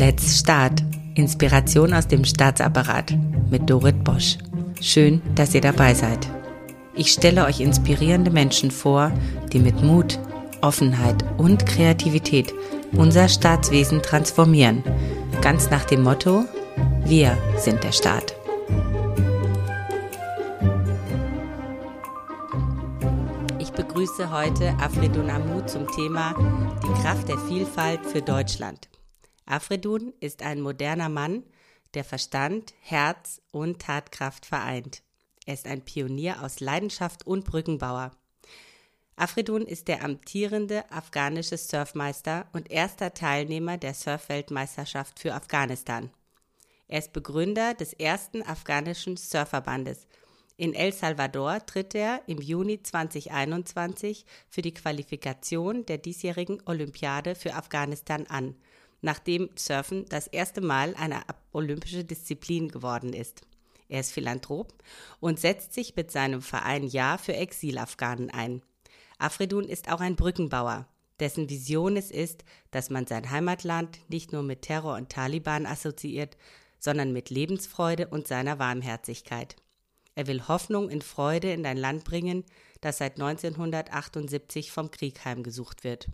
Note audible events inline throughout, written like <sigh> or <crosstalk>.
Let's Start. Inspiration aus dem Staatsapparat mit Dorit Bosch. Schön, dass ihr dabei seid. Ich stelle euch inspirierende Menschen vor, die mit Mut, Offenheit und Kreativität unser Staatswesen transformieren. Ganz nach dem Motto, wir sind der Staat. Ich begrüße heute Afredun Amou zum Thema Die Kraft der Vielfalt für Deutschland. Afredun ist ein moderner Mann, der Verstand, Herz und Tatkraft vereint. Er ist ein Pionier aus Leidenschaft und Brückenbauer. Afredun ist der amtierende afghanische Surfmeister und erster Teilnehmer der Surfweltmeisterschaft für Afghanistan. Er ist Begründer des ersten afghanischen Surfverbandes. In El Salvador tritt er im Juni 2021 für die Qualifikation der diesjährigen Olympiade für Afghanistan an – nachdem Surfen das erste Mal eine olympische Disziplin geworden ist. Er ist Philanthrop und setzt sich mit seinem Verein Ja für Exilafghanen ein. Afredun ist auch ein Brückenbauer, dessen Vision es ist, dass man sein Heimatland nicht nur mit Terror und Taliban assoziiert, sondern mit Lebensfreude und seiner Warmherzigkeit. Er will Hoffnung in Freude in ein Land bringen, das seit 1978 vom Krieg heimgesucht wird.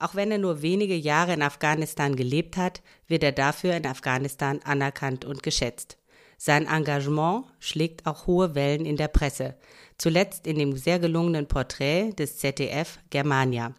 Auch wenn er nur wenige Jahre in Afghanistan gelebt hat, wird er dafür in Afghanistan anerkannt und geschätzt. Sein Engagement schlägt auch hohe Wellen in der Presse, zuletzt in dem sehr gelungenen Porträt des ZDF Germania.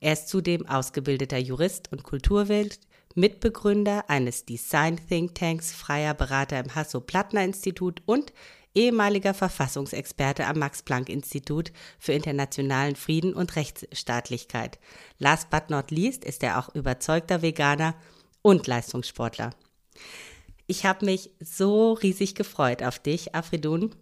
Er ist zudem ausgebildeter Jurist und Kulturwirt, Mitbegründer eines Design Think Tanks, freier Berater im Hasso-Plattner-Institut und ehemaliger Verfassungsexperte am Max-Planck-Institut für internationalen Frieden und Rechtsstaatlichkeit. Last but not least ist er auch überzeugter Veganer und Leistungssportler. Ich habe mich so riesig gefreut auf dich, Afridun.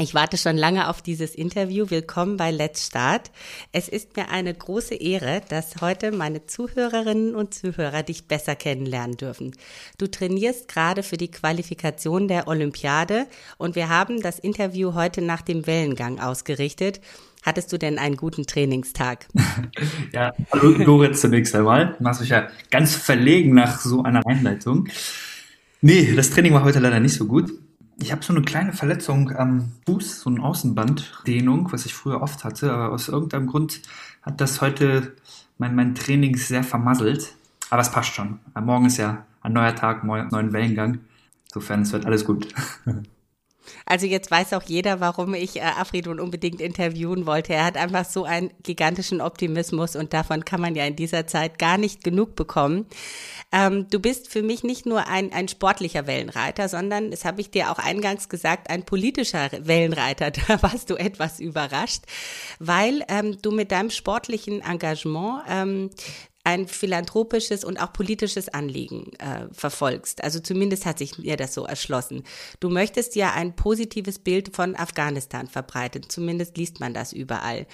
Ich warte schon lange auf dieses Interview. Willkommen bei Let's Start. Es ist mir eine große Ehre, dass heute meine Zuhörerinnen und Zuhörer dich besser kennenlernen dürfen. Du trainierst gerade für die Qualifikation der Olympiade und wir haben das Interview heute nach dem Wellengang ausgerichtet. Hattest du denn einen guten Trainingstag? <laughs> ja, hallo Dorit zunächst einmal. Du machst mich ja ganz verlegen nach so einer Einleitung. Nee, das Training war heute leider nicht so gut. Ich habe so eine kleine Verletzung am Fuß, so eine Außenbanddehnung, was ich früher oft hatte, aber aus irgendeinem Grund hat das heute mein, mein Training sehr vermasselt. Aber es passt schon. Morgen ist ja ein neuer Tag, neuen Wellengang. Insofern, es wird alles gut. <laughs> Also jetzt weiß auch jeder, warum ich äh, Afridun unbedingt interviewen wollte. Er hat einfach so einen gigantischen Optimismus und davon kann man ja in dieser Zeit gar nicht genug bekommen. Ähm, du bist für mich nicht nur ein, ein sportlicher Wellenreiter, sondern, das habe ich dir auch eingangs gesagt, ein politischer Wellenreiter. <laughs> Da warst du etwas überrascht, weil ähm, du mit deinem sportlichen Engagement ähm, ein philanthropisches und auch politisches Anliegen äh, verfolgst. Also zumindest hat sich mir das so erschlossen. Du möchtest ja ein positives Bild von Afghanistan verbreiten. Zumindest liest man das überall.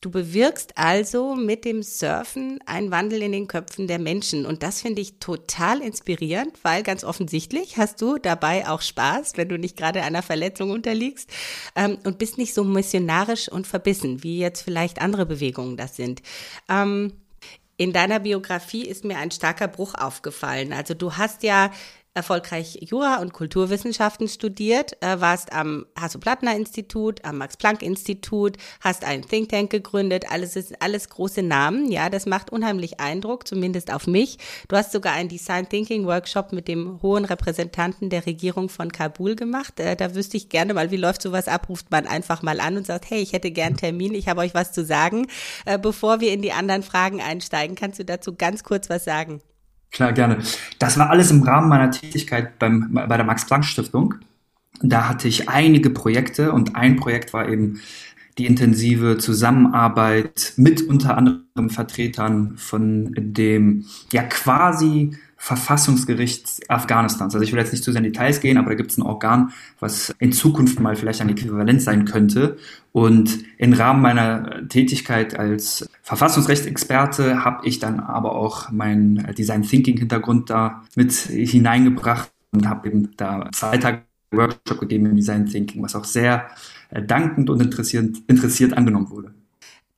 Du bewirkst also mit dem Surfen einen Wandel in den Köpfen der Menschen. Und das finde ich total inspirierend, weil ganz offensichtlich hast du dabei auch Spaß, wenn du nicht gerade einer Verletzung unterliegst ähm, und bist nicht so missionarisch und verbissen, wie jetzt vielleicht andere Bewegungen das sind. Ähm, in deiner Biografie ist mir ein starker Bruch aufgefallen. Also du hast ja erfolgreich Jura und Kulturwissenschaften studiert, äh, warst am Hasso-Plattner-Institut, am Max-Planck-Institut, hast einen Think Tank gegründet, alles ist alles große Namen, ja, das macht unheimlich Eindruck, zumindest auf mich. Du hast sogar einen Design Thinking Workshop mit dem hohen Repräsentanten der Regierung von Kabul gemacht. Äh, da wüsste ich gerne mal, wie läuft sowas ab? Ruft man einfach mal an und sagt, hey, ich hätte gern Termin, ich habe euch was zu sagen. Äh, bevor wir in die anderen Fragen einsteigen, kannst du dazu ganz kurz was sagen? Klar, gerne. Das war alles im Rahmen meiner Tätigkeit beim, bei der Max-Planck-Stiftung. Da hatte ich einige Projekte und ein Projekt war eben die intensive Zusammenarbeit mit unter anderem Vertretern von dem ja quasi Verfassungsgericht Afghanistans. Also ich will jetzt nicht zu sehr in Details gehen, aber da gibt es ein Organ, was in Zukunft mal vielleicht ein Äquivalent sein könnte. Und im Rahmen meiner Tätigkeit als Verfassungsrechtsexperte habe ich dann aber auch meinen Design Thinking Hintergrund da mit hineingebracht und habe eben da zwei Tage Workshop gegeben im Design Thinking, was auch sehr dankend und interessiert, interessiert angenommen wurde.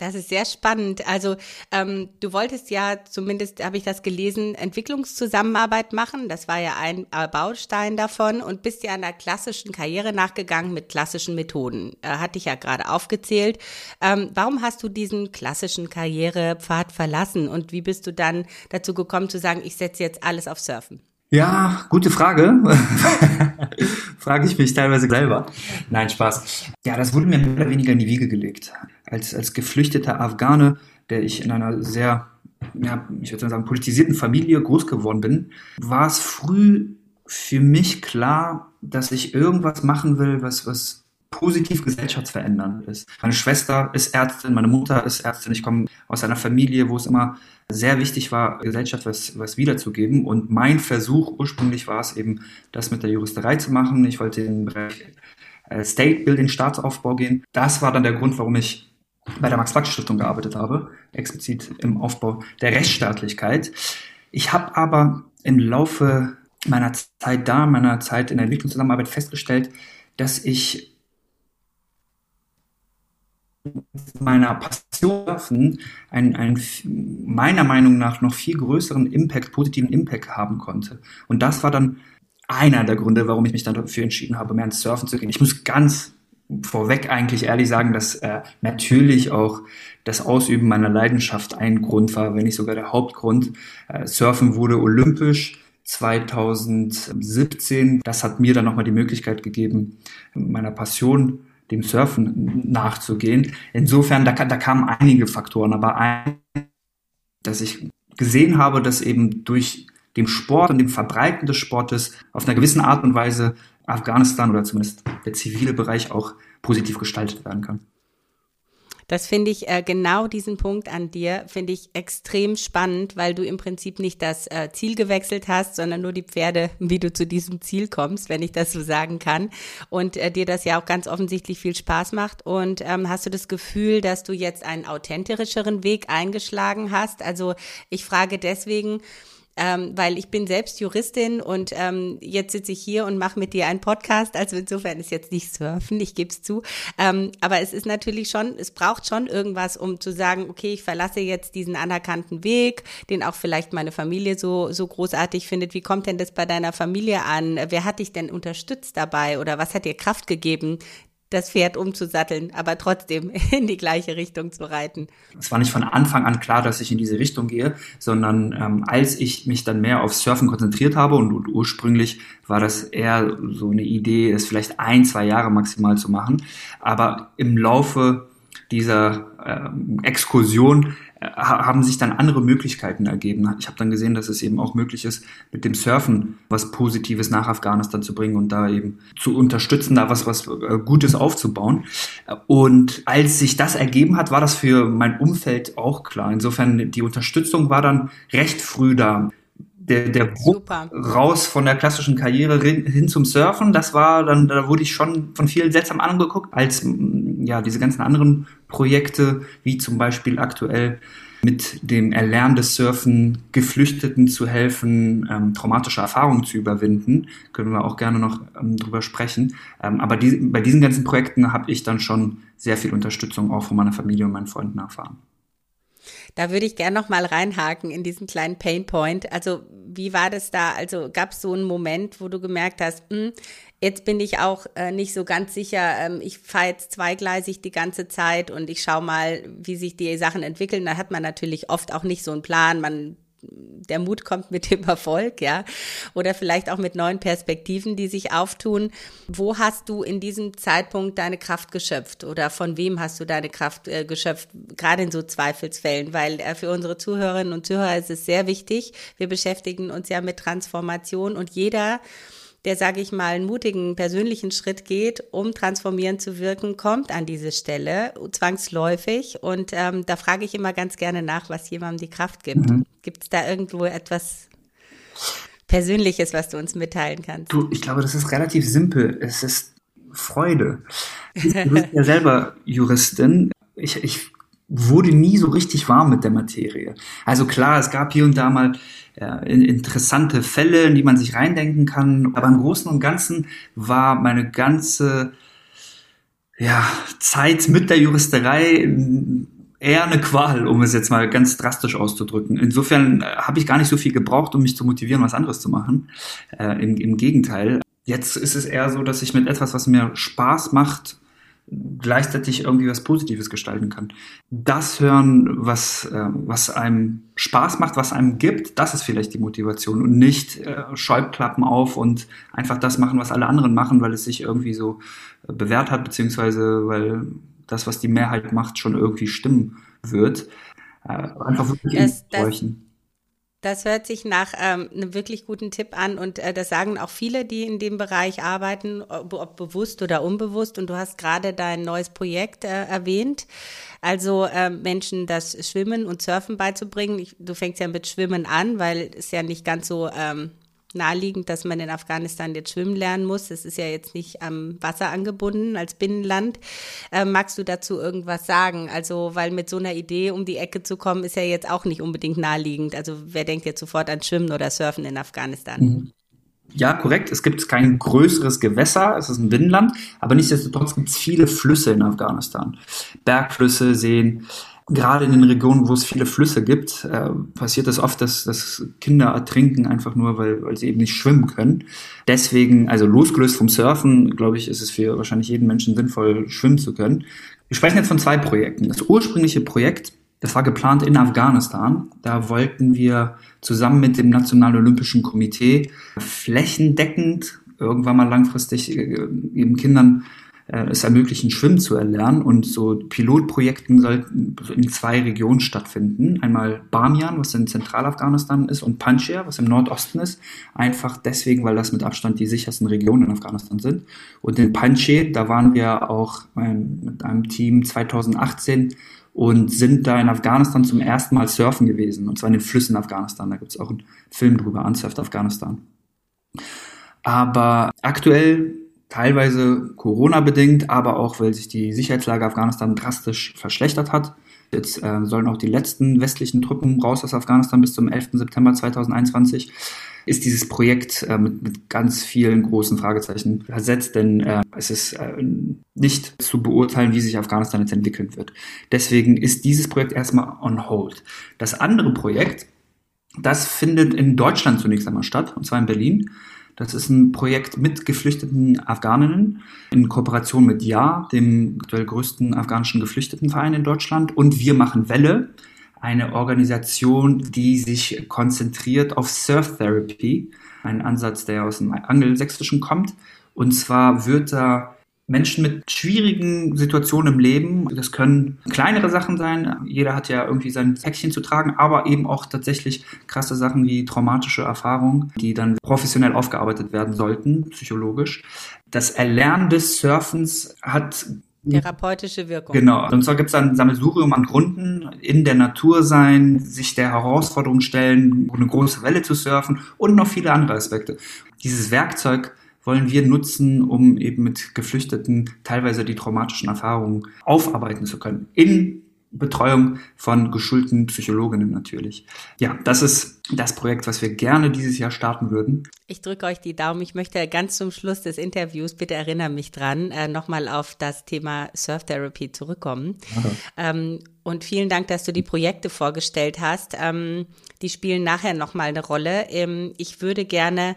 Das ist sehr spannend. Also ähm, du wolltest ja, zumindest habe ich das gelesen, Entwicklungszusammenarbeit machen. Das war ja ein äh, Baustein davon und bist ja einer klassischen Karriere nachgegangen mit klassischen Methoden. Äh, hatte ich ja gerade aufgezählt. Ähm, warum hast du diesen klassischen Karrierepfad verlassen und wie bist du dann dazu gekommen zu sagen, ich setze jetzt alles auf Surfen? Ja, gute Frage. <laughs> Frage ich mich teilweise selber. Nein, Spaß. Ja, das wurde mir mehr oder weniger in die Wiege gelegt. Als, als geflüchteter Afghane, der ich in einer sehr, ja, ich würde sagen, politisierten Familie groß geworden bin, war es früh für mich klar, dass ich irgendwas machen will, was, was positiv gesellschaftsverändernd ist. Meine Schwester ist Ärztin, meine Mutter ist Ärztin. Ich komme aus einer Familie, wo es immer sehr wichtig war, Gesellschaft was, was wiederzugeben. Und mein Versuch ursprünglich war es eben, das mit der Juristerei zu machen. Ich wollte in den Bereich äh, State Building, Staatsaufbau gehen. Das war dann der Grund, warum ich bei der Max-Planck-Stiftung gearbeitet habe, explizit im Aufbau der Rechtsstaatlichkeit. Ich habe aber im Laufe meiner Zeit da, meiner Zeit in der Entwicklungszusammenarbeit festgestellt, dass ich meiner Passion einen, einen meiner Meinung nach noch viel größeren Impact, positiven Impact haben konnte. Und das war dann einer der Gründe, warum ich mich dann dafür entschieden habe, mehr ins Surfen zu gehen. Ich muss ganz vorweg eigentlich ehrlich sagen, dass äh, natürlich auch das Ausüben meiner Leidenschaft ein Grund war, wenn nicht sogar der Hauptgrund. Äh, Surfen wurde olympisch 2017. Das hat mir dann nochmal die Möglichkeit gegeben, meiner Passion dem Surfen nachzugehen. Insofern, da, da kamen einige Faktoren, aber ein, dass ich gesehen habe, dass eben durch dem Sport und dem Verbreiten des Sportes auf einer gewissen Art und Weise Afghanistan oder zumindest der zivile Bereich auch positiv gestaltet werden kann. Das finde ich äh, genau diesen Punkt an dir, finde ich extrem spannend, weil du im Prinzip nicht das äh, Ziel gewechselt hast, sondern nur die Pferde, wie du zu diesem Ziel kommst, wenn ich das so sagen kann. Und äh, dir das ja auch ganz offensichtlich viel Spaß macht. Und ähm, hast du das Gefühl, dass du jetzt einen authentischeren Weg eingeschlagen hast? Also ich frage deswegen, ähm, weil ich bin selbst Juristin und ähm, jetzt sitze ich hier und mache mit dir einen Podcast. Also insofern ist jetzt nicht Surfen, ich gebe es zu. Ähm, aber es ist natürlich schon, es braucht schon irgendwas, um zu sagen, okay, ich verlasse jetzt diesen anerkannten Weg, den auch vielleicht meine Familie so, so großartig findet. Wie kommt denn das bei deiner Familie an? Wer hat dich denn unterstützt dabei oder was hat dir Kraft gegeben, das Pferd umzusatteln, aber trotzdem <laughs> in die gleiche Richtung zu reiten. Es war nicht von Anfang an klar, dass ich in diese Richtung gehe, sondern ähm, als ich mich dann mehr auf Surfen konzentriert habe und, und, ursprünglich war das eher so eine Idee, es vielleicht ein, zwei Jahre maximal zu machen, aber im Laufe dieser äh, Exkursion haben sich dann andere Möglichkeiten ergeben. Ich habe dann gesehen, dass es eben auch möglich ist, mit dem Surfen was Positives nach Afghanistan zu bringen und da eben zu unterstützen, da was, was äh, Gutes aufzubauen. Und als sich das ergeben hat, war das für mein Umfeld auch klar. Insofern, die Unterstützung war dann recht früh da der, der Bruch raus von der klassischen Karriere hin zum Surfen, das war dann, da wurde ich schon von vielen seltsam angeguckt, als ja diese ganzen anderen Projekte, wie zum Beispiel aktuell mit dem Erlernen des Surfen Geflüchteten zu helfen, ähm, traumatische Erfahrungen zu überwinden. Können wir auch gerne noch ähm, drüber sprechen. Ähm, aber die, bei diesen ganzen Projekten habe ich dann schon sehr viel Unterstützung auch von meiner Familie und meinen Freunden erfahren. Da würde ich gerne noch mal reinhaken in diesen kleinen Painpoint. Also wie war das da? Also gab es so einen Moment, wo du gemerkt hast, hm, jetzt bin ich auch äh, nicht so ganz sicher, ähm, ich fahre jetzt zweigleisig die ganze Zeit und ich schaue mal, wie sich die Sachen entwickeln. Da hat man natürlich oft auch nicht so einen Plan. Man der Mut kommt mit dem Erfolg, ja, oder vielleicht auch mit neuen Perspektiven, die sich auftun. Wo hast du in diesem Zeitpunkt deine Kraft geschöpft oder von wem hast du deine Kraft äh, geschöpft, gerade in so Zweifelsfällen? Weil äh, für unsere Zuhörerinnen und Zuhörer ist es sehr wichtig. Wir beschäftigen uns ja mit Transformation und jeder der, sage ich mal, einen mutigen persönlichen Schritt geht, um transformierend zu wirken, kommt an diese Stelle zwangsläufig. Und ähm, da frage ich immer ganz gerne nach, was jemandem die Kraft gibt. Mhm. Gibt es da irgendwo etwas Persönliches, was du uns mitteilen kannst? Du, ich glaube, das ist relativ simpel. Es ist Freude. Du bist ja selber Juristin. Ich, ich wurde nie so richtig warm mit der Materie. Also klar, es gab hier und da mal ja, interessante Fälle, in die man sich reindenken kann. Aber im Großen und Ganzen war meine ganze ja, Zeit mit der Juristerei eher eine Qual, um es jetzt mal ganz drastisch auszudrücken. Insofern äh, habe ich gar nicht so viel gebraucht, um mich zu motivieren, was anderes zu machen. Äh, im, Im Gegenteil. Jetzt ist es eher so, dass ich mit etwas, was mir Spaß macht, gleichzeitig irgendwie was Positives gestalten kann. Das hören, was, äh, was einem Spaß macht, was einem gibt, das ist vielleicht die Motivation und nicht äh, Scheuklappen auf und einfach das machen, was alle anderen machen, weil es sich irgendwie so äh, bewährt hat, beziehungsweise weil das, was die Mehrheit macht, schon irgendwie stimmen wird. Äh, einfach wirklich das, das, das hört sich nach ähm, einem wirklich guten Tipp an und äh, das sagen auch viele, die in dem Bereich arbeiten, ob, ob bewusst oder unbewusst. Und du hast gerade dein neues Projekt äh, erwähnt, also äh, Menschen das Schwimmen und Surfen beizubringen. Ich, du fängst ja mit Schwimmen an, weil es ja nicht ganz so ähm, naheliegend, dass man in Afghanistan jetzt schwimmen lernen muss. Es ist ja jetzt nicht am Wasser angebunden als Binnenland. Äh, magst du dazu irgendwas sagen? Also, weil mit so einer Idee um die Ecke zu kommen, ist ja jetzt auch nicht unbedingt naheliegend. Also, wer denkt jetzt sofort an Schwimmen oder Surfen in Afghanistan? Mhm. Ja, korrekt. Es gibt kein größeres Gewässer, es ist ein Binnenland, aber nichtsdestotrotz gibt es viele Flüsse in Afghanistan. Bergflüsse, Seen gerade in den Regionen, wo es viele Flüsse gibt, äh, passiert es das oft, dass, dass Kinder ertrinken, einfach nur, weil, weil sie eben nicht schwimmen können. Deswegen, also losgelöst vom Surfen, glaube ich, ist es für wahrscheinlich jeden Menschen sinnvoll, schwimmen zu können. Wir sprechen jetzt von zwei Projekten. Das ursprüngliche Projekt, das war geplant in Afghanistan. Da wollten wir zusammen mit dem Nationalen Olympischen Komitee flächendeckend irgendwann mal langfristig äh, eben Kindern äh, es ermöglichen, Schwimmen zu erlernen. Und so Pilotprojekten sollten in zwei Regionen stattfinden. Einmal Bamian, was in Zentralafghanistan ist, und Panjshir, was im Nordosten ist. Einfach deswegen, weil das mit Abstand die sichersten Regionen in Afghanistan sind. Und in Panjshir, da waren wir auch ähm, mit einem Team 2018 und sind da in Afghanistan zum ersten Mal surfen gewesen. Und zwar in den Flüssen Afghanistan. Da gibt es auch einen Film drüber, Unsurfed Afghanistan. Aber aktuell teilweise Corona-bedingt, aber auch, weil sich die Sicherheitslage Afghanistan drastisch verschlechtert hat. Jetzt äh, sollen auch die letzten westlichen Truppen raus aus Afghanistan bis zum 11. September 2021. Ist dieses Projekt äh, mit, mit ganz vielen großen Fragezeichen versetzt, denn äh, es ist äh, nicht zu beurteilen, wie sich Afghanistan jetzt entwickeln wird. Deswegen ist dieses Projekt erstmal on hold. Das andere Projekt, das findet in Deutschland zunächst einmal statt, und zwar in Berlin. Das ist ein Projekt mit geflüchteten Afghaninnen in Kooperation mit Ja, dem aktuell größten afghanischen Geflüchtetenverein in Deutschland. Und wir machen Welle, eine Organisation, die sich konzentriert auf Surf Therapy, ein Ansatz, der aus dem Angelsächsischen kommt. Und zwar wird da Menschen mit schwierigen Situationen im Leben. Das können kleinere Sachen sein. Jeder hat ja irgendwie sein Päckchen zu tragen, aber eben auch tatsächlich krasse Sachen wie traumatische Erfahrungen, die dann professionell aufgearbeitet werden sollten, psychologisch. Das Erlernen des Surfens hat Therapeutische Wirkung. Genau. Und zwar gibt es ein Sammelsurium an Gründen, in der Natur sein, sich der Herausforderung stellen, eine große Welle zu surfen und noch viele andere Aspekte. Dieses Werkzeug wollen wir nutzen, um eben mit Geflüchteten teilweise die traumatischen Erfahrungen aufarbeiten zu können. In Betreuung von geschulten Psychologinnen natürlich. Ja, das ist das Projekt, was wir gerne dieses Jahr starten würden. Ich drücke euch die Daumen. Ich möchte ganz zum Schluss des Interviews, bitte erinnere mich dran, äh, nochmal auf das Thema Surf Therapy zurückkommen. Ähm, und vielen Dank, dass du die Projekte vorgestellt hast. Ähm, die spielen nachher nochmal eine Rolle. Ähm, ich würde gerne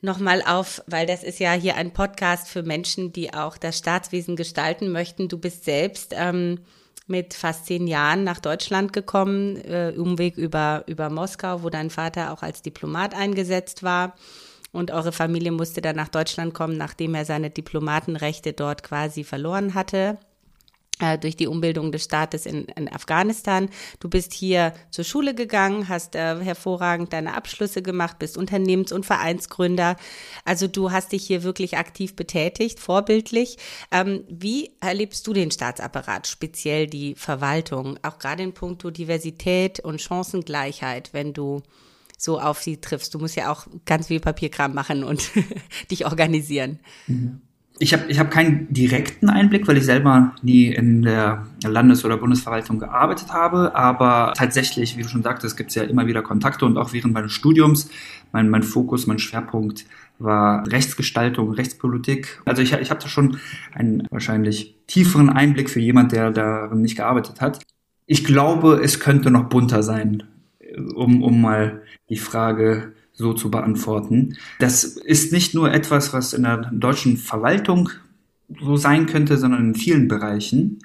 nochmal auf, weil das ist ja hier ein Podcast für Menschen, die auch das Staatswesen gestalten möchten. Du bist selbst ähm, mit fast zehn Jahren nach Deutschland gekommen, äh, Umweg über, über Moskau, wo dein Vater auch als Diplomat eingesetzt war. Und eure Familie musste dann nach Deutschland kommen, nachdem er seine Diplomatenrechte dort quasi verloren hatte. Äh, durch die Umbildung des Staates in, in, Afghanistan. Du bist hier zur Schule gegangen, hast äh, hervorragend deine Abschlüsse gemacht, bist Unternehmens- und Vereinsgründer. Also du hast dich hier wirklich aktiv betätigt, vorbildlich. Ähm, wie erlebst du den Staatsapparat, speziell die Verwaltung, auch gerade in puncto Diversität und Chancengleichheit, wenn du so auf sie triffst? Du musst ja auch ganz viel Papierkram machen und <laughs> dich organisieren. Mhm. Ich habe ich hab keinen direkten Einblick, weil ich selber nie in der Landes- oder Bundesverwaltung gearbeitet habe. Aber tatsächlich, wie du schon sagtest, gibt es ja immer wieder Kontakte und auch während meines Studiums. Mein, mein Fokus, mein Schwerpunkt war Rechtsgestaltung, Rechtspolitik. Also ich, ich hatte schon einen wahrscheinlich tieferen Einblick für jemand, der darin nicht gearbeitet hat. Ich glaube, es könnte noch bunter sein, um, um mal die Frage so zu beantworten. Das ist nicht nur etwas, was in der deutschen Verwaltung so sein könnte, sondern in vielen Bereichen.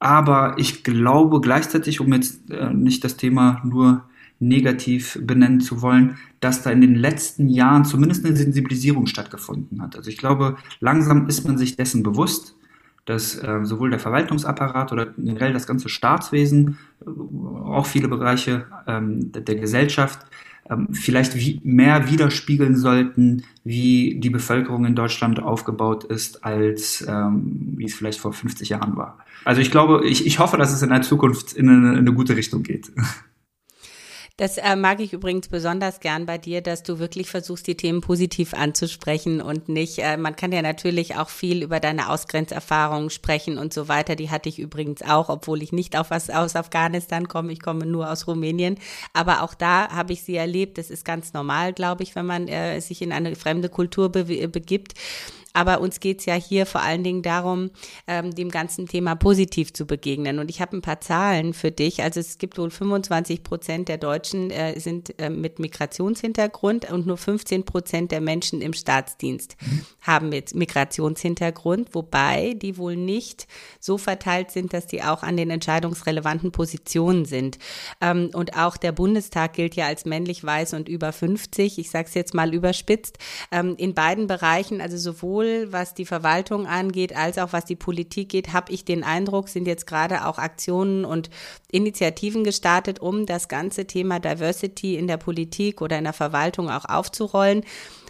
Aber ich glaube gleichzeitig, um jetzt äh, nicht das Thema nur negativ benennen zu wollen, dass da in den letzten Jahren zumindest eine Sensibilisierung stattgefunden hat. Also ich glaube, langsam ist man sich dessen bewusst, dass äh, sowohl der Verwaltungsapparat oder generell das ganze Staatswesen, äh, auch viele Bereiche ähm, der, der Gesellschaft ähm, vielleicht wie, mehr widerspiegeln sollten, wie die Bevölkerung in Deutschland aufgebaut ist, als ähm, wie es vielleicht vor 50 Jahren war. Also ich glaube, ich, ich hoffe, dass es in der Zukunft in eine, in eine gute Richtung geht. <laughs> Das äh, mag ich übrigens besonders gern bei dir, dass du wirklich versuchst, die Themen positiv anzusprechen und nicht, äh, man kann ja natürlich auch viel über deine Ausgrenzerfahrungen sprechen und so weiter. Die hatte ich übrigens auch, obwohl ich nicht auf was aus Afghanistan komme. Ich komme nur aus Rumänien. Aber auch da habe ich sie erlebt. Das ist ganz normal, glaube ich, wenn man äh, sich in eine fremde Kultur be begibt. Aber uns geht's ja hier vor allen Dingen darum, ähm, dem ganzen Thema positiv zu begegnen. Und ich habe ein paar Zahlen für dich. Also es gibt wohl 25 Prozent der Deutschen äh, sind äh, mit Migrationshintergrund und nur 15 Prozent der Menschen im Staatsdienst haben mit Migrationshintergrund, wobei die wohl nicht so verteilt sind, dass die auch an den entscheidungsrelevanten Positionen sind. Ähm, und auch der Bundestag gilt ja als männlich weiß und über 50. Ich sage es jetzt mal überspitzt. Ähm, in beiden Bereichen, also sowohl sowohl was die Verwaltung angeht, als auch was die Politik geht, habe ich den Eindruck, sind jetzt gerade auch Aktionen und Initiativen gestartet, um das ganze Thema Diversity in der Politik oder in der Verwaltung auch aufzurollen.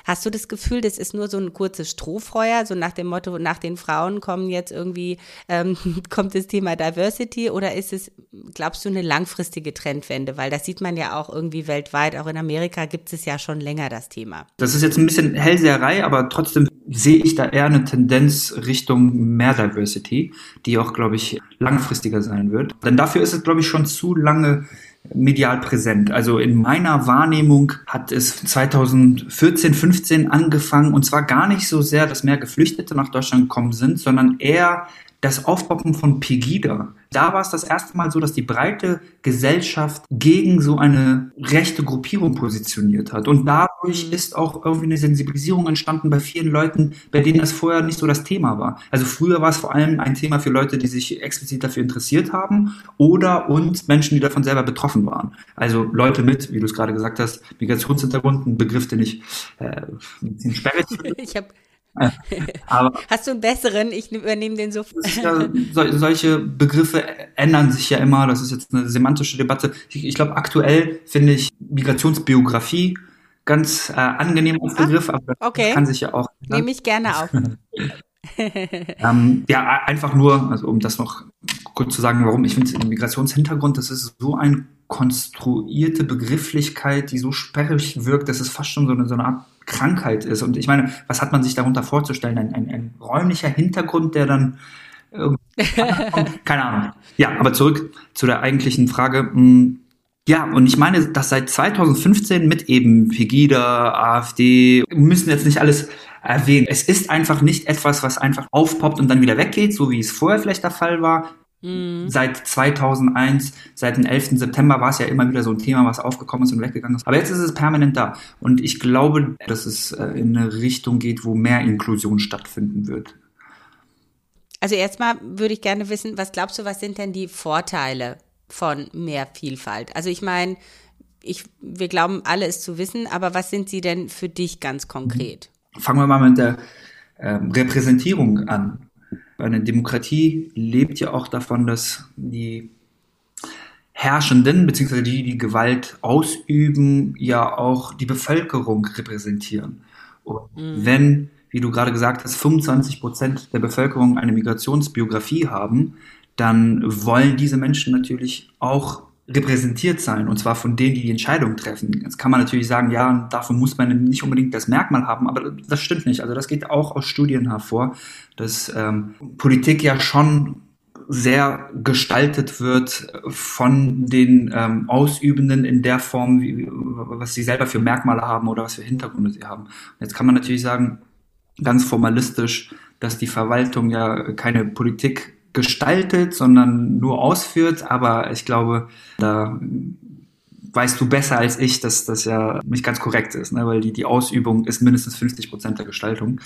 Hast du das Gefühl, das ist nur so ein kurzes Strohfeuer, so nach dem Motto, nach den Frauen kommen jetzt irgendwie, ähm, <laughs> kommt das Thema Diversity oder ist es, glaubst du, eine langfristige Trendwende? Weil das sieht man ja auch irgendwie weltweit, auch in Amerika gibt es ja schon länger das Thema. Das ist jetzt ein bisschen Hellseherei, aber trotzdem sehe ich da eher eine Tendenz Richtung mehr Diversity, die auch, glaube ich, langfristiger sein wird. Denn dafür ist es, glaube ich, schon zu lange medial präsent. Also in meiner Wahrnehmung hat es 2014, 15 angefangen und zwar gar nicht so sehr, dass mehr Geflüchtete nach Deutschland gekommen sind, sondern eher das Aufpoppen von Pegida. Da war es das erste Mal so, dass die breite Gesellschaft gegen so eine rechte Gruppierung positioniert hat. Und dadurch mhm. ist auch irgendwie eine Sensibilisierung entstanden bei vielen Leuten, bei denen das vorher nicht so das Thema war. Also früher war es vor allem ein Thema für Leute, die sich explizit dafür interessiert haben oder und Menschen, die davon selber betroffen waren. Also Leute mit, wie du es gerade gesagt hast, Migrationshintergrund, ein Begriff, den ich äh, ein bisschen sperrig <laughs> finde. Ich habe aber Hast du einen besseren? Ich übernehme den so. Ja, so, solche Begriffe ändern sich ja immer. Das ist jetzt eine semantische Debatte. Ich, ich glaube, aktuell finde ich Migrationsbiografie ganz äh, angenehm als ah, Begriff, aber okay. kann sich ja auch. Ne? Nehme ich gerne auf. <laughs> <laughs> ähm, ja, einfach nur, also um das noch kurz zu sagen, warum ich finde, Migrationshintergrund, das ist so eine konstruierte Begrifflichkeit, die so sperrig wirkt, dass es fast schon so eine, so eine Art Krankheit ist. Und ich meine, was hat man sich darunter vorzustellen? Ein, ein, ein räumlicher Hintergrund, der dann <laughs> keine Ahnung. Ja, aber zurück zu der eigentlichen Frage. Hm, ja, und ich meine, dass seit 2015 mit eben Pegida, AfD, müssen jetzt nicht alles erwähnen. Es ist einfach nicht etwas, was einfach aufpoppt und dann wieder weggeht, so wie es vorher vielleicht der Fall war. Mhm. Seit 2001, seit dem 11. September war es ja immer wieder so ein Thema, was aufgekommen ist und weggegangen ist. Aber jetzt ist es permanent da. Und ich glaube, dass es äh, in eine Richtung geht, wo mehr Inklusion stattfinden wird. Also erstmal würde ich gerne wissen, was glaubst du, was sind denn die Vorteile von mehr Vielfalt? Also ich meine, ich, wir glauben alle es zu wissen, aber was sind sie denn für dich ganz konkret? Fangen wir mal mit der äh, Repräsentierung an. Eine Demokratie lebt ja auch davon, dass die Herrschenden, beziehungsweise die, die Gewalt ausüben, ja auch die Bevölkerung repräsentieren. Und mhm. wenn, wie du gerade gesagt hast, 25 Prozent der Bevölkerung eine Migrationsbiografie haben, dann wollen diese Menschen natürlich auch repräsentiert sein, und zwar von denen, die die Entscheidung treffen. Jetzt kann man natürlich sagen, ja, davon muss man nicht unbedingt das Merkmal haben, aber das stimmt nicht. Also das geht auch aus Studien hervor, dass ähm, Politik ja schon sehr gestaltet wird von den ähm, Ausübenden in der Form, wie, was sie selber für Merkmale haben oder was für Hintergründe sie haben. Jetzt kann man natürlich sagen, ganz formalistisch, dass die Verwaltung ja keine Politik gestaltet, sondern nur ausführt. Aber ich glaube, da weißt du besser als ich, dass das ja nicht ganz korrekt ist, ne? weil die, die Ausübung ist mindestens 50 Prozent der Gestaltung.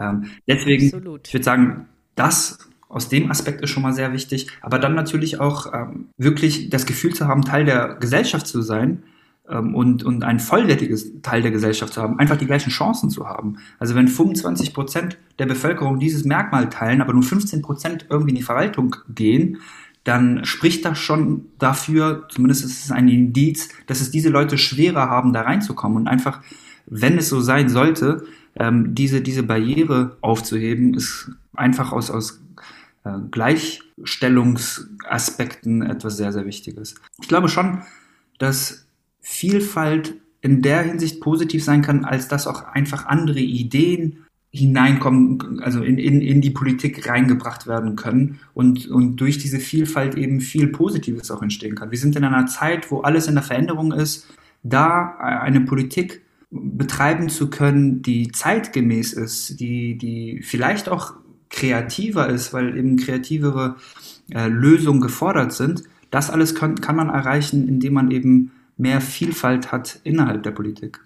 Ähm, deswegen, Absolut. ich würde sagen, das aus dem Aspekt ist schon mal sehr wichtig, aber dann natürlich auch ähm, wirklich das Gefühl zu haben, Teil der Gesellschaft zu sein, und, und ein vollwertiges Teil der Gesellschaft zu haben, einfach die gleichen Chancen zu haben. Also wenn 25 Prozent der Bevölkerung dieses Merkmal teilen, aber nur 15 Prozent irgendwie in die Verwaltung gehen, dann spricht das schon dafür, zumindest ist es ein Indiz, dass es diese Leute schwerer haben, da reinzukommen und einfach, wenn es so sein sollte, ähm, diese, diese Barriere aufzuheben, ist einfach aus, aus äh, Gleichstellungsaspekten etwas sehr, sehr Wichtiges. Ich glaube schon, dass Vielfalt in der Hinsicht positiv sein kann, als dass auch einfach andere Ideen hineinkommen, also in, in, in die Politik reingebracht werden können und, und durch diese Vielfalt eben viel Positives auch entstehen kann. Wir sind in einer Zeit, wo alles in der Veränderung ist. Da eine Politik betreiben zu können, die zeitgemäß ist, die, die vielleicht auch kreativer ist, weil eben kreativere äh, Lösungen gefordert sind, das alles kann, kann man erreichen, indem man eben mehr Vielfalt hat innerhalb der Politik.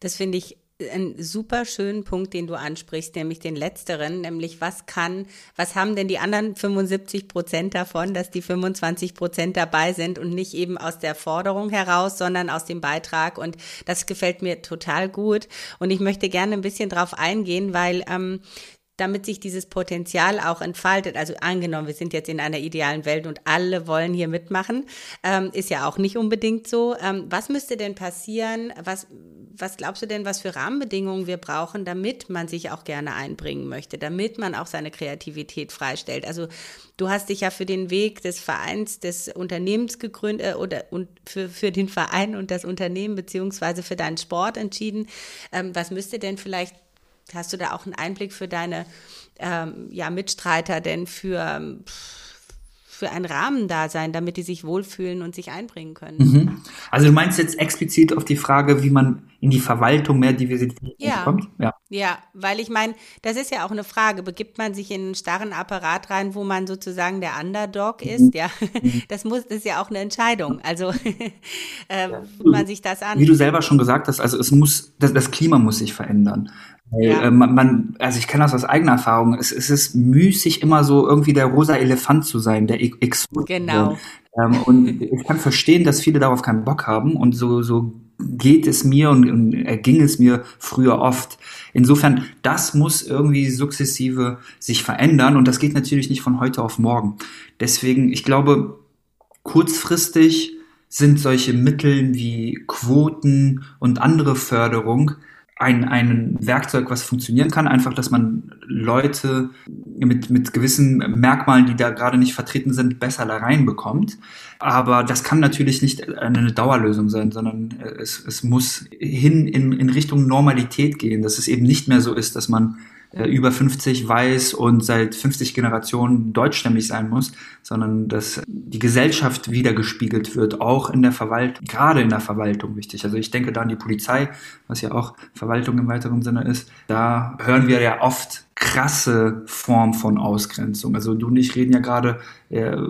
Das finde ich einen super schönen Punkt, den du ansprichst, nämlich den letzteren, nämlich was kann, was haben denn die anderen 75 Prozent davon, dass die 25 Prozent dabei sind und nicht eben aus der Forderung heraus, sondern aus dem Beitrag. Und das gefällt mir total gut. Und ich möchte gerne ein bisschen drauf eingehen, weil ähm, damit sich dieses Potenzial auch entfaltet. Also angenommen, wir sind jetzt in einer idealen Welt und alle wollen hier mitmachen, ähm, ist ja auch nicht unbedingt so. Ähm, was müsste denn passieren? Was, was glaubst du denn, was für Rahmenbedingungen wir brauchen, damit man sich auch gerne einbringen möchte, damit man auch seine Kreativität freistellt? Also du hast dich ja für den Weg des Vereins, des Unternehmens gegründet äh, oder und für, für den Verein und das Unternehmen beziehungsweise für deinen Sport entschieden. Ähm, was müsste denn vielleicht Hast du da auch einen Einblick für deine ähm, ja, Mitstreiter denn für, für einen Rahmen da sein, damit die sich wohlfühlen und sich einbringen können? Mhm. Also du meinst jetzt explizit auf die Frage, wie man in die Verwaltung mehr Diversität ja. kommt? Ja. ja, weil ich meine, das ist ja auch eine Frage. Begibt man sich in einen starren Apparat rein, wo man sozusagen der Underdog ist? Mhm. Ja, mhm. <laughs> das muss, das ist ja auch eine Entscheidung. Also <laughs> äh, ja. man sich das an. Wie du selber schon gesagt hast, also es muss, das, das Klima muss sich verändern. Weil, ja. äh, man, man, also ich kenne das aus eigener Erfahrung. Es, es ist müßig, immer so irgendwie der rosa Elefant zu sein, der Exot. Genau. Ähm, und ich kann verstehen, dass viele darauf keinen Bock haben und so, so geht es mir und, und erging es mir früher oft. Insofern, das muss irgendwie sukzessive sich verändern und das geht natürlich nicht von heute auf morgen. Deswegen, ich glaube, kurzfristig sind solche Mittel wie Quoten und andere Förderung ein, ein Werkzeug, was funktionieren kann, einfach, dass man Leute mit, mit gewissen Merkmalen, die da gerade nicht vertreten sind, besser da reinbekommt. Aber das kann natürlich nicht eine Dauerlösung sein, sondern es, es muss hin in, in Richtung Normalität gehen, dass es eben nicht mehr so ist, dass man äh, über 50 weiß und seit 50 Generationen deutschstämmig sein muss, sondern dass die Gesellschaft wiedergespiegelt wird, auch in der Verwaltung, gerade in der Verwaltung wichtig. Also ich denke da an die Polizei, was ja auch Verwaltung im weiteren Sinne ist. Da hören wir ja oft krasse Form von Ausgrenzung. Also du und ich reden ja gerade eher,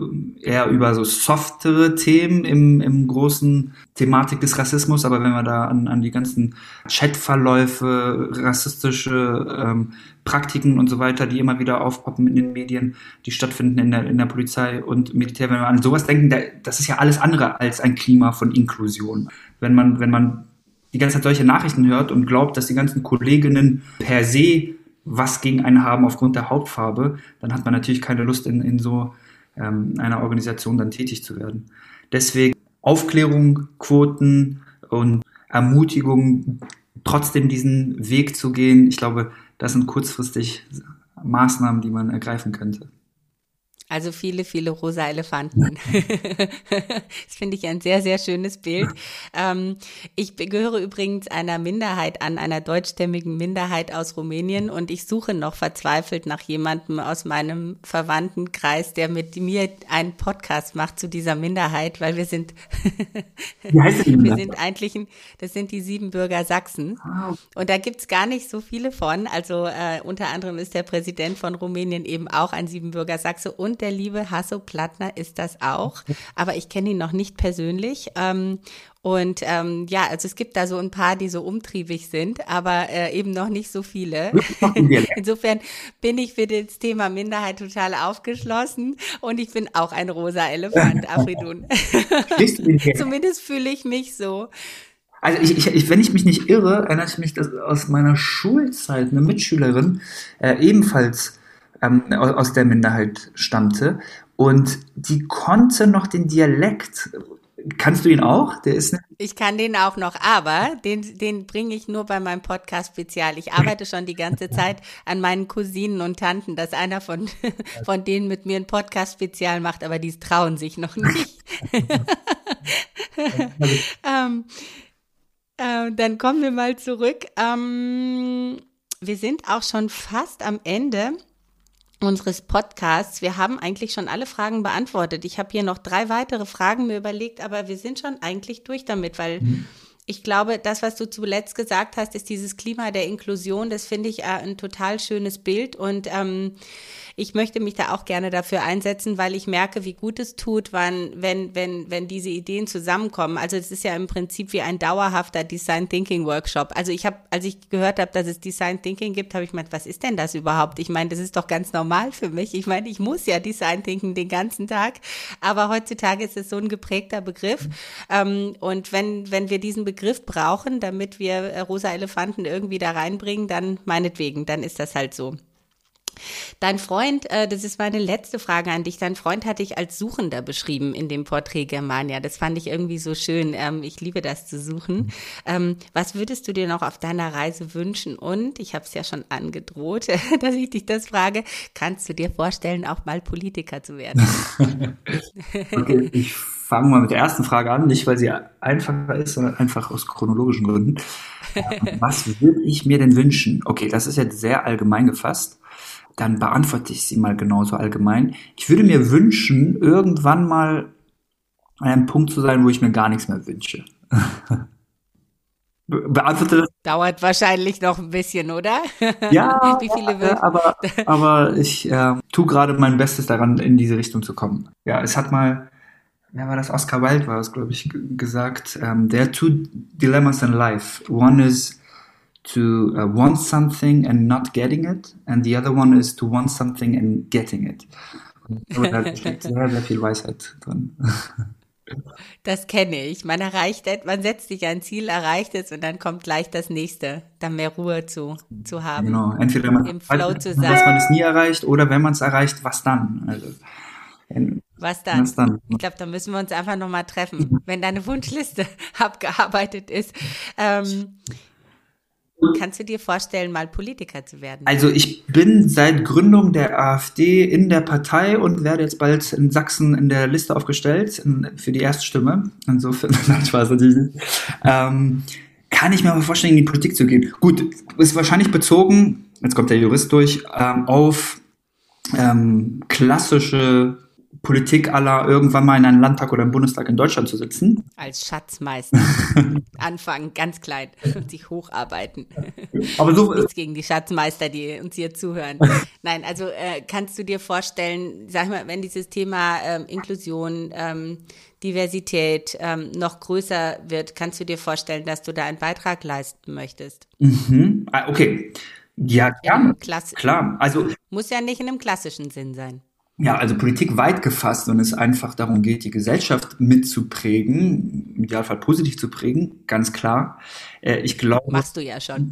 eher über so softere Themen im, im großen Thematik des Rassismus, aber wenn wir da an, an die ganzen Chatverläufe, rassistische ähm, Praktiken und so weiter, die immer wieder aufpoppen in den Medien, die stattfinden in der, in der Polizei und Militär, wenn wir an sowas denken, das ist ja alles andere als ein Klima von Inklusion. Wenn man, wenn man die ganze Zeit solche Nachrichten hört und glaubt, dass die ganzen Kolleginnen per se was gegen einen haben aufgrund der Hautfarbe, dann hat man natürlich keine Lust, in, in so ähm, einer Organisation dann tätig zu werden. Deswegen Aufklärung, Quoten und Ermutigung, trotzdem diesen Weg zu gehen. Ich glaube, das sind kurzfristig Maßnahmen, die man ergreifen könnte. Also viele, viele rosa Elefanten. <laughs> das finde ich ein sehr, sehr schönes Bild. Ähm, ich gehöre übrigens einer Minderheit an, einer deutschstämmigen Minderheit aus Rumänien und ich suche noch verzweifelt nach jemandem aus meinem Verwandtenkreis, der mit mir einen Podcast macht zu dieser Minderheit, weil wir sind, <laughs> wir sind eigentlich, ein, das sind die Siebenbürger Sachsen. Ah, und da gibt's gar nicht so viele von. Also äh, unter anderem ist der Präsident von Rumänien eben auch ein Siebenbürger Sachse und der liebe Hasso Plattner ist das auch, aber ich kenne ihn noch nicht persönlich. Ähm, und ähm, ja, also es gibt da so ein paar, die so umtriebig sind, aber äh, eben noch nicht so viele. <laughs> Insofern bin ich für das Thema Minderheit total aufgeschlossen und ich bin auch ein rosa Elefant, Afridun. <laughs> Zumindest fühle ich mich so. Also ich, ich, wenn ich mich nicht irre, erinnere ich mich dass aus meiner Schulzeit eine Mitschülerin äh, ebenfalls ähm, aus der Minderheit stammte. Und die konnte noch den Dialekt. Kannst du ihn auch? Der ist ich kann den auch noch, aber den, den bringe ich nur bei meinem Podcast spezial. Ich arbeite schon die ganze Zeit an meinen Cousinen und Tanten, dass einer von, <laughs> von denen mit mir ein Podcast spezial macht, aber die trauen sich noch nicht. <laughs> ähm, äh, dann kommen wir mal zurück. Ähm, wir sind auch schon fast am Ende unseres Podcasts. Wir haben eigentlich schon alle Fragen beantwortet. Ich habe hier noch drei weitere Fragen mir überlegt, aber wir sind schon eigentlich durch damit, weil mhm. Ich glaube, das, was du zuletzt gesagt hast, ist dieses Klima der Inklusion. Das finde ich äh, ein total schönes Bild und ähm, ich möchte mich da auch gerne dafür einsetzen, weil ich merke, wie gut es tut, wann, wenn, wenn, wenn diese Ideen zusammenkommen. Also es ist ja im Prinzip wie ein dauerhafter Design Thinking Workshop. Also ich habe, als ich gehört habe, dass es Design Thinking gibt, habe ich gemeint, was ist denn das überhaupt? Ich meine, das ist doch ganz normal für mich. Ich meine, ich muss ja Design Thinking den ganzen Tag, aber heutzutage ist es so ein geprägter Begriff. Ähm, und wenn, wenn wir diesen Begriff brauchen, damit wir äh, rosa Elefanten irgendwie da reinbringen, dann meinetwegen, dann ist das halt so. Dein Freund, äh, das ist meine letzte Frage an dich. Dein Freund hat dich als Suchender beschrieben in dem Porträt Germania. Das fand ich irgendwie so schön. Ähm, ich liebe das zu suchen. Ähm, was würdest du dir noch auf deiner Reise wünschen? Und ich habe es ja schon angedroht, <laughs> dass ich dich das frage. Kannst du dir vorstellen, auch mal Politiker zu werden? <laughs> okay, ich fange mal mit der ersten Frage an, nicht weil sie einfacher ist, sondern einfach aus chronologischen Gründen. <laughs> Was würde ich mir denn wünschen? Okay, das ist jetzt sehr allgemein gefasst dann beantworte ich sie mal genauso allgemein. Ich würde mir wünschen, irgendwann mal an einem Punkt zu sein, wo ich mir gar nichts mehr wünsche. <laughs> Beantworte das? Dauert wahrscheinlich noch ein bisschen, oder? Ja, <laughs> Wie viele äh, aber, aber ich äh, tue gerade mein Bestes daran, in diese Richtung zu kommen. Ja, es hat mal, wer war das? Oscar Wilde war es, glaube ich, gesagt. Um, ähm, there are two dilemmas in life. One is to uh, want something and not getting it, and the other one is to want something and getting it. <laughs> da steckt sehr, sehr viel Weisheit drin. Das kenne ich. Man erreicht, man setzt sich ein Ziel, erreicht es und dann kommt gleich das nächste, dann mehr Ruhe zu, zu haben. Genau. Entweder man im Flow zu sein. dass man es nie erreicht oder wenn man es erreicht, was dann? Also, was dann? Was dann? Ich glaube, da müssen wir uns einfach nochmal treffen, wenn deine Wunschliste <laughs> abgearbeitet ist. Ähm, Kannst du dir vorstellen, mal Politiker zu werden? Also ich bin seit Gründung der AfD in der Partei und werde jetzt bald in Sachsen in der Liste aufgestellt in, für die erste Stimme. Insofern, <laughs> nein, Spaß natürlich nicht. Ähm, kann ich mir aber vorstellen, in die Politik zu gehen. Gut, ist wahrscheinlich bezogen, jetzt kommt der Jurist durch, ähm, auf ähm, klassische Politik aller irgendwann mal in einem Landtag oder im Bundestag in Deutschland zu sitzen. Als Schatzmeister. <laughs> Anfangen, ganz klein und sich hocharbeiten. Aber so nichts gegen die Schatzmeister, die uns hier zuhören. <laughs> Nein, also äh, kannst du dir vorstellen, sag mal, wenn dieses Thema ähm, Inklusion, ähm, Diversität ähm, noch größer wird, kannst du dir vorstellen, dass du da einen Beitrag leisten möchtest? Mhm. Ah, okay. Ja, klar. Klar. Also muss ja nicht in einem klassischen Sinn sein ja, also Politik weit gefasst und es einfach darum geht, die Gesellschaft mitzuprägen, im Idealfall positiv zu prägen, ganz klar. Äh, ich glaube. Machst du ja schon.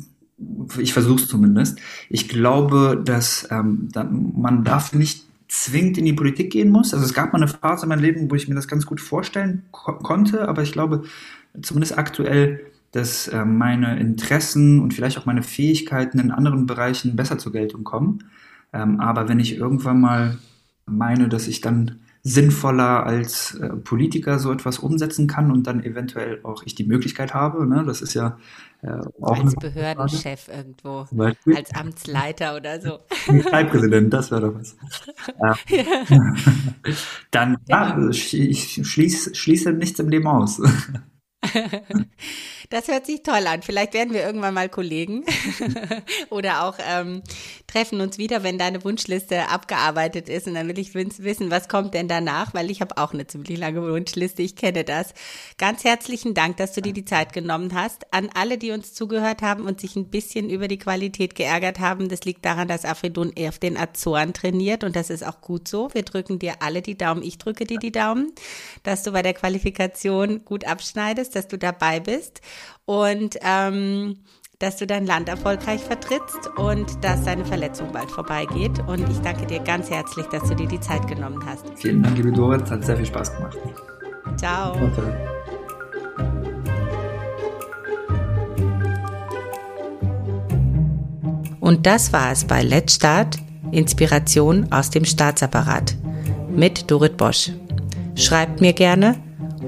Ich versuche es zumindest. Ich glaube, dass ähm, man dafür nicht zwingend in die Politik gehen muss. Also es gab mal eine Phase in meinem Leben, wo ich mir das ganz gut vorstellen ko konnte, aber ich glaube, zumindest aktuell, dass äh, meine Interessen und vielleicht auch meine Fähigkeiten in anderen Bereichen besser zur Geltung kommen. Ähm, aber wenn ich irgendwann mal meine, dass ich dann sinnvoller als äh, Politiker so etwas umsetzen kann und dann eventuell auch ich die Möglichkeit habe. Ne? Das ist ja äh, auch als Behördenchef irgendwo, als Amtsleiter oder so. Teilpräsident, das wäre doch was. <laughs> Ja. <laughs> dann, ja, genau. ich, ich schließe, schließe nichts im Leben aus. <laughs> Das hört sich toll an. Vielleicht werden wir irgendwann mal Kollegen <laughs> oder auch ähm, treffen uns wieder, wenn deine Wunschliste abgearbeitet ist. Und dann will ich wissen, was kommt denn danach, weil ich habe auch eine ziemlich lange Wunschliste. Ich kenne das. Ganz herzlichen Dank, dass du dir die Zeit genommen hast. An alle, die uns zugehört haben und sich ein bisschen über die Qualität geärgert haben, das liegt daran, dass Afridun auf den Azoren trainiert und das ist auch gut so. Wir drücken dir alle die Daumen. Ich drücke dir die Daumen, dass du bei der Qualifikation gut abschneidest, dass du dabei bist und ähm, dass du dein Land erfolgreich vertrittst und dass deine Verletzung bald vorbeigeht. Und ich danke dir ganz herzlich, dass du dir die Zeit genommen hast. Vielen Dank, liebe Dorit. Hat sehr viel Spaß gemacht. Ciao. Und das war es bei Let's Start, Inspiration aus dem Staatsapparat mit Dorit Bosch. Schreibt mir gerne